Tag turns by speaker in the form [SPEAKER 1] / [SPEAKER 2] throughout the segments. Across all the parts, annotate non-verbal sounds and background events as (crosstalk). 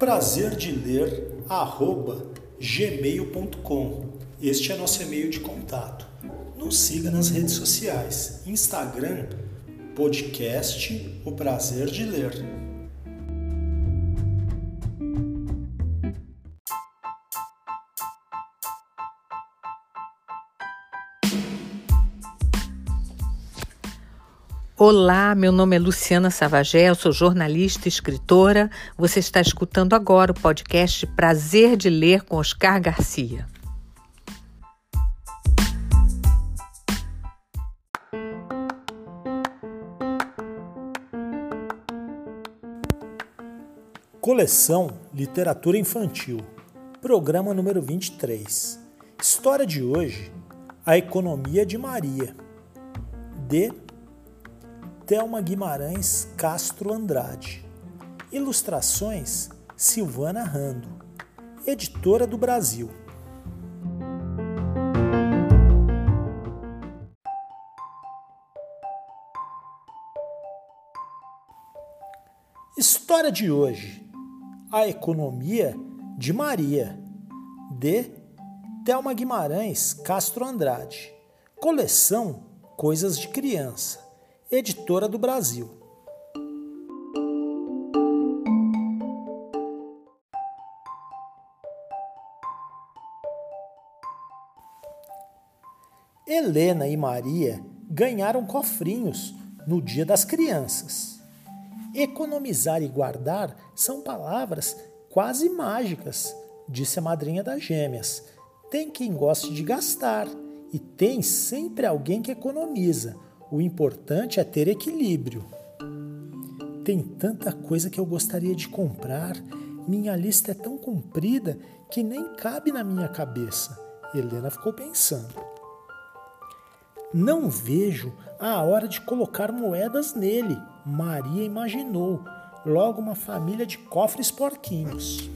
[SPEAKER 1] Prazer de ler arroba gmail.com. Este é nosso e-mail de contato. Nos siga nas redes sociais, Instagram, podcast O Prazer de Ler.
[SPEAKER 2] Olá, meu nome é Luciana Savagé, eu sou jornalista e escritora. Você está escutando agora o podcast Prazer de Ler com Oscar Garcia.
[SPEAKER 1] Coleção Literatura Infantil, programa número 23. História de hoje: A Economia de Maria, de Thelma Guimarães Castro Andrade. Ilustrações Silvana Rando, editora do Brasil. História de hoje: A Economia de Maria, de Thelma Guimarães Castro Andrade. Coleção Coisas de Criança editora do Brasil. Helena e Maria ganharam cofrinhos no Dia das Crianças. Economizar e guardar são palavras quase mágicas, disse a madrinha das gêmeas. Tem quem goste de gastar e tem sempre alguém que economiza o importante é ter equilíbrio. Tem tanta coisa que eu gostaria de comprar. Minha lista é tão comprida que nem cabe na minha cabeça. Helena ficou pensando. Não vejo a hora de colocar moedas nele, Maria imaginou. Logo uma família de cofres porquinhos.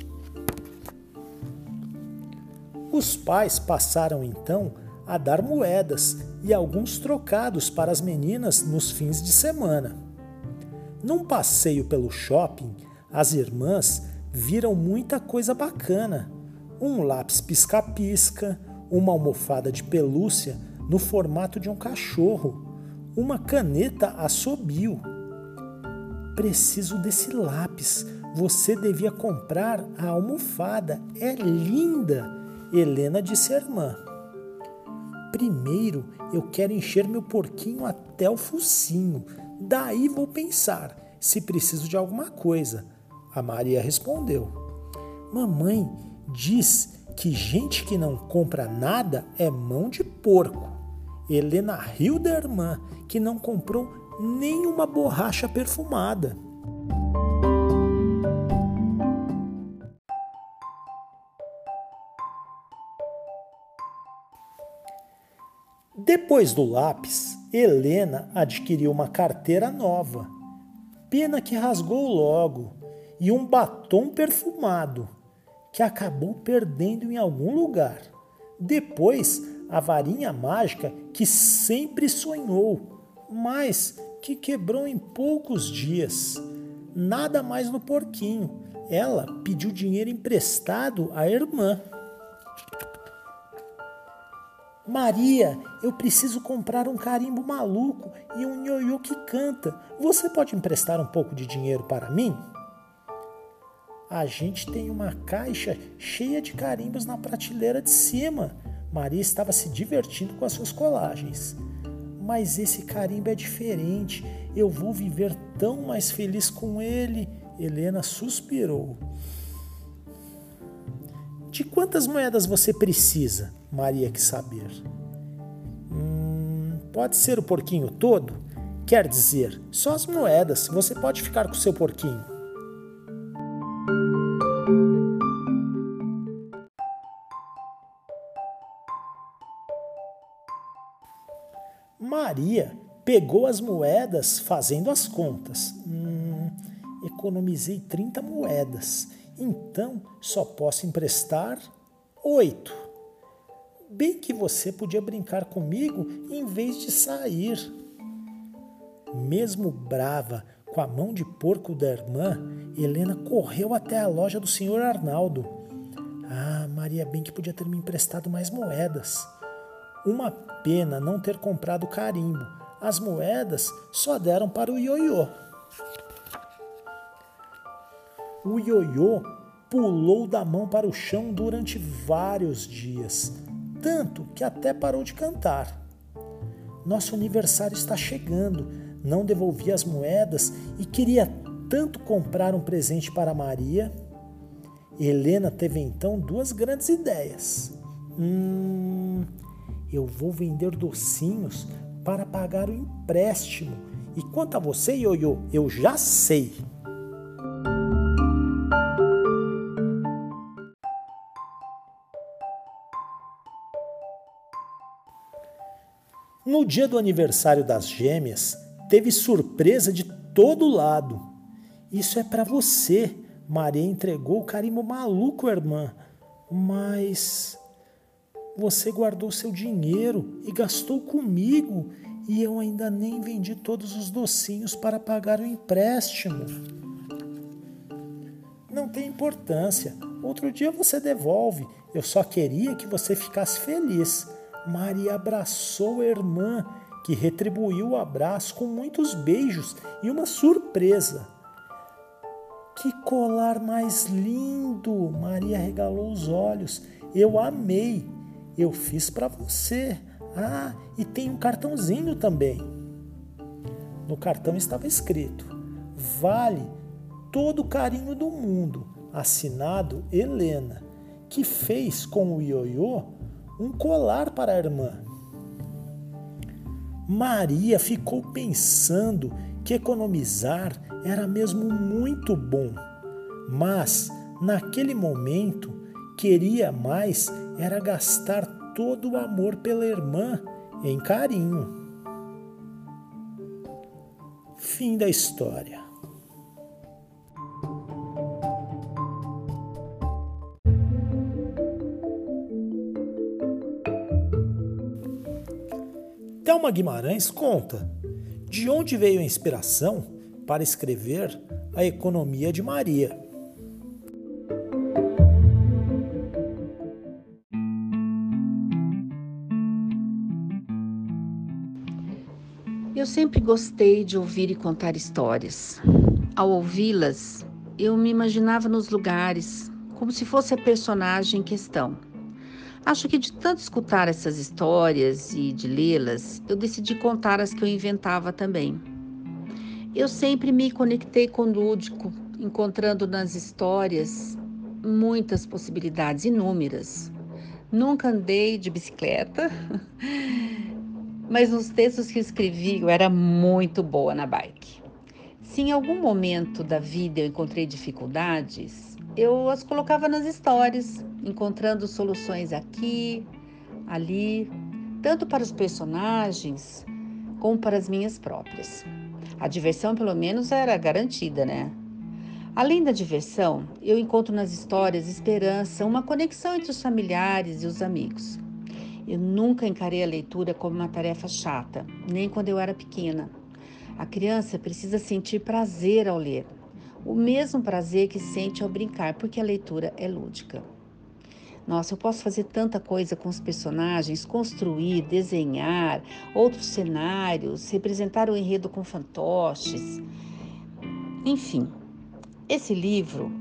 [SPEAKER 1] Os pais passaram então a dar moedas e alguns trocados para as meninas nos fins de semana. Num passeio pelo shopping, as irmãs viram muita coisa bacana: um lápis pisca-pisca, uma almofada de pelúcia no formato de um cachorro, uma caneta assobio. Preciso desse lápis. Você devia comprar a almofada. É linda, Helena disse à irmã. Primeiro eu quero encher meu porquinho até o focinho. Daí vou pensar se preciso de alguma coisa. A Maria respondeu: Mamãe diz que gente que não compra nada é mão de porco. Helena riu da irmã, que não comprou nenhuma borracha perfumada. Depois do lápis, Helena adquiriu uma carteira nova, pena que rasgou logo, e um batom perfumado, que acabou perdendo em algum lugar. Depois, a varinha mágica que sempre sonhou, mas que quebrou em poucos dias. Nada mais no porquinho. Ela pediu dinheiro emprestado à irmã. Maria, eu preciso comprar um carimbo maluco e um ioiô que canta. Você pode emprestar um pouco de dinheiro para mim? A gente tem uma caixa cheia de carimbos na prateleira de cima. Maria estava se divertindo com as suas colagens. Mas esse carimbo é diferente. Eu vou viver tão mais feliz com ele. Helena suspirou. De quantas moedas você precisa? Maria quis saber. Hum, pode ser o porquinho todo? Quer dizer, só as moedas. Você pode ficar com seu porquinho. Maria pegou as moedas fazendo as contas. Hum, economizei 30 moedas então só posso emprestar oito. Bem que você podia brincar comigo em vez de sair. Mesmo brava com a mão de porco da irmã, Helena correu até a loja do senhor Arnaldo. Ah, Maria bem que podia ter me emprestado mais moedas. Uma pena não ter comprado carimbo. As moedas só deram para o ioiô. O ioiô pulou da mão para o chão durante vários dias, tanto que até parou de cantar. Nosso aniversário está chegando, não devolvi as moedas e queria tanto comprar um presente para Maria. Helena teve então duas grandes ideias. Hum, eu vou vender docinhos para pagar o empréstimo. E quanto a você, Ioiô, eu já sei. No dia do aniversário das gêmeas, teve surpresa de todo lado. Isso é para você. Maria entregou o carimbo maluco, irmã. Mas você guardou seu dinheiro e gastou comigo, e eu ainda nem vendi todos os docinhos para pagar o empréstimo. Não tem importância. Outro dia você devolve. Eu só queria que você ficasse feliz. Maria abraçou a irmã, que retribuiu o abraço com muitos beijos e uma surpresa. Que colar mais lindo! Maria regalou os olhos. Eu amei. Eu fiz para você. Ah, e tem um cartãozinho também. No cartão estava escrito: Vale todo o carinho do mundo. Assinado Helena, que fez com o ioiô um colar para a irmã. Maria ficou pensando que economizar era mesmo muito bom, mas naquele momento queria mais era gastar todo o amor pela irmã em carinho. Fim da história. Thelma Guimarães conta de onde veio a inspiração para escrever A Economia de Maria.
[SPEAKER 2] Eu sempre gostei de ouvir e contar histórias. Ao ouvi-las, eu me imaginava nos lugares, como se fosse a personagem em questão. Acho que de tanto escutar essas histórias e de lê-las, eu decidi contar as que eu inventava também. Eu sempre me conectei com o lúdico, encontrando nas histórias muitas possibilidades, inúmeras. Nunca andei de bicicleta, (laughs) mas nos textos que escrevi eu era muito boa na bike. Se em algum momento da vida eu encontrei dificuldades, eu as colocava nas histórias, encontrando soluções aqui, ali, tanto para os personagens como para as minhas próprias. A diversão, pelo menos, era garantida, né? Além da diversão, eu encontro nas histórias esperança, uma conexão entre os familiares e os amigos. Eu nunca encarei a leitura como uma tarefa chata, nem quando eu era pequena. A criança precisa sentir prazer ao ler, o mesmo prazer que sente ao brincar, porque a leitura é lúdica. Nossa, eu posso fazer tanta coisa com os personagens, construir, desenhar, outros cenários, representar o enredo com fantoches. Enfim, esse livro,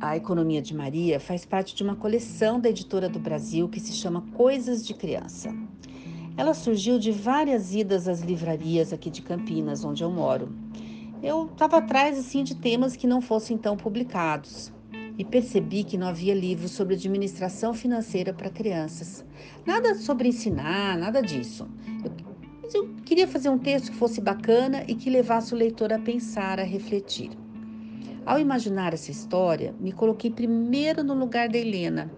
[SPEAKER 2] A Economia de Maria, faz parte de uma coleção da editora do Brasil que se chama Coisas de Criança. Ela surgiu de várias idas às livrarias aqui de Campinas, onde eu moro. Eu estava atrás assim de temas que não fossem tão publicados e percebi que não havia livros sobre administração financeira para crianças. Nada sobre ensinar, nada disso. Eu, eu queria fazer um texto que fosse bacana e que levasse o leitor a pensar, a refletir. Ao imaginar essa história, me coloquei primeiro no lugar da Helena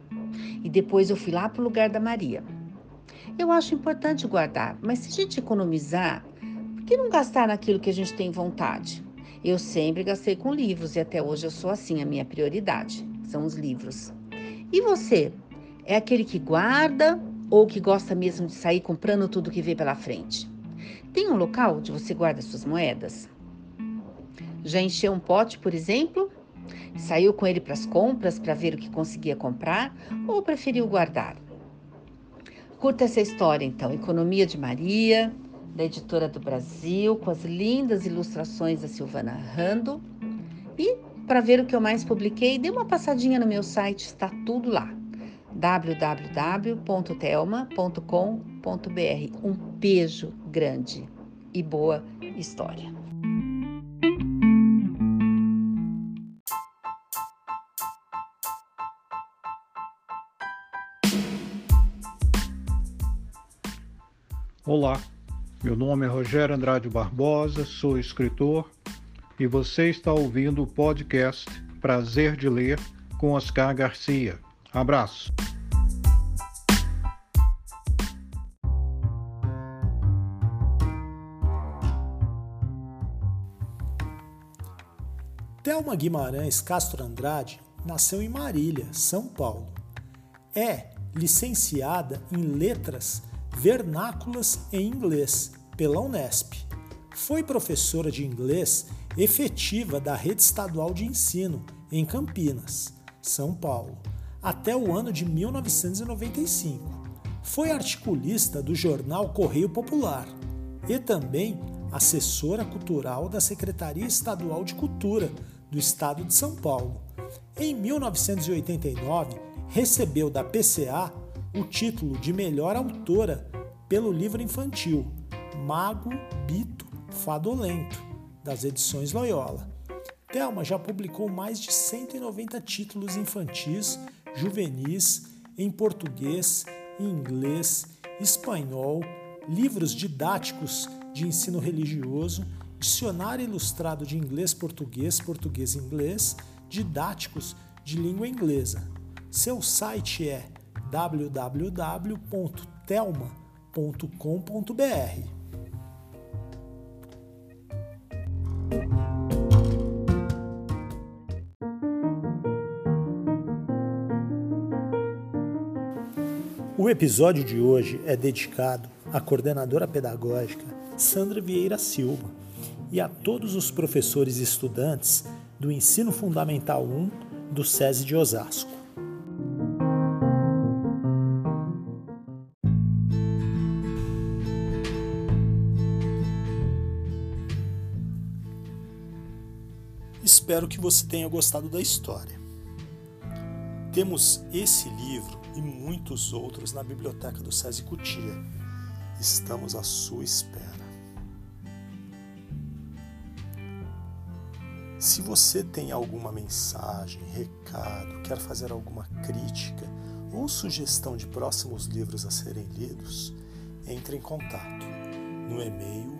[SPEAKER 2] e depois eu fui lá para o lugar da Maria. Eu acho importante guardar, mas se a gente economizar, que não gastar naquilo que a gente tem vontade? Eu sempre gastei com livros e até hoje eu sou assim, a minha prioridade são os livros. E você? É aquele que guarda ou que gosta mesmo de sair comprando tudo que vê pela frente? Tem um local onde você guarda suas moedas? Já encheu um pote, por exemplo? Saiu com ele para as compras para ver o que conseguia comprar ou preferiu guardar? Curta essa história então, Economia de Maria, da Editora do Brasil, com as lindas ilustrações da Silvana Rando. E para ver o que eu mais publiquei, dê uma passadinha no meu site, está tudo lá. www.telma.com.br. Um beijo grande e boa história.
[SPEAKER 3] Olá, meu nome é Rogério Andrade Barbosa, sou escritor e você está ouvindo o podcast Prazer de Ler com Oscar Garcia. Abraço.
[SPEAKER 1] Thelma Guimarães Castro Andrade nasceu em Marília, São Paulo. É licenciada em Letras Vernáculas em Inglês pela Unesp. Foi professora de inglês efetiva da Rede Estadual de Ensino em Campinas, São Paulo, até o ano de 1995. Foi articulista do jornal Correio Popular e também assessora cultural da Secretaria Estadual de Cultura do Estado de São Paulo. Em 1989, recebeu da PCA o título de melhor autora pelo livro infantil Mago Bito Fadolento, das edições Loyola. Thelma já publicou mais de 190 títulos infantis, juvenis, em português, inglês, espanhol, livros didáticos de ensino religioso, dicionário ilustrado de inglês-português, português-inglês, didáticos de língua inglesa. Seu site é www.telma.com.br. O episódio de hoje é dedicado à coordenadora pedagógica Sandra Vieira Silva e a todos os professores e estudantes do Ensino Fundamental 1 do SESI de Osasco. Espero que você tenha gostado da história. Temos esse livro e muitos outros na biblioteca do SESI Cutia. Estamos à sua espera. Se você tem alguma mensagem, recado, quer fazer alguma crítica ou sugestão de próximos livros a serem lidos, entre em contato no e-mail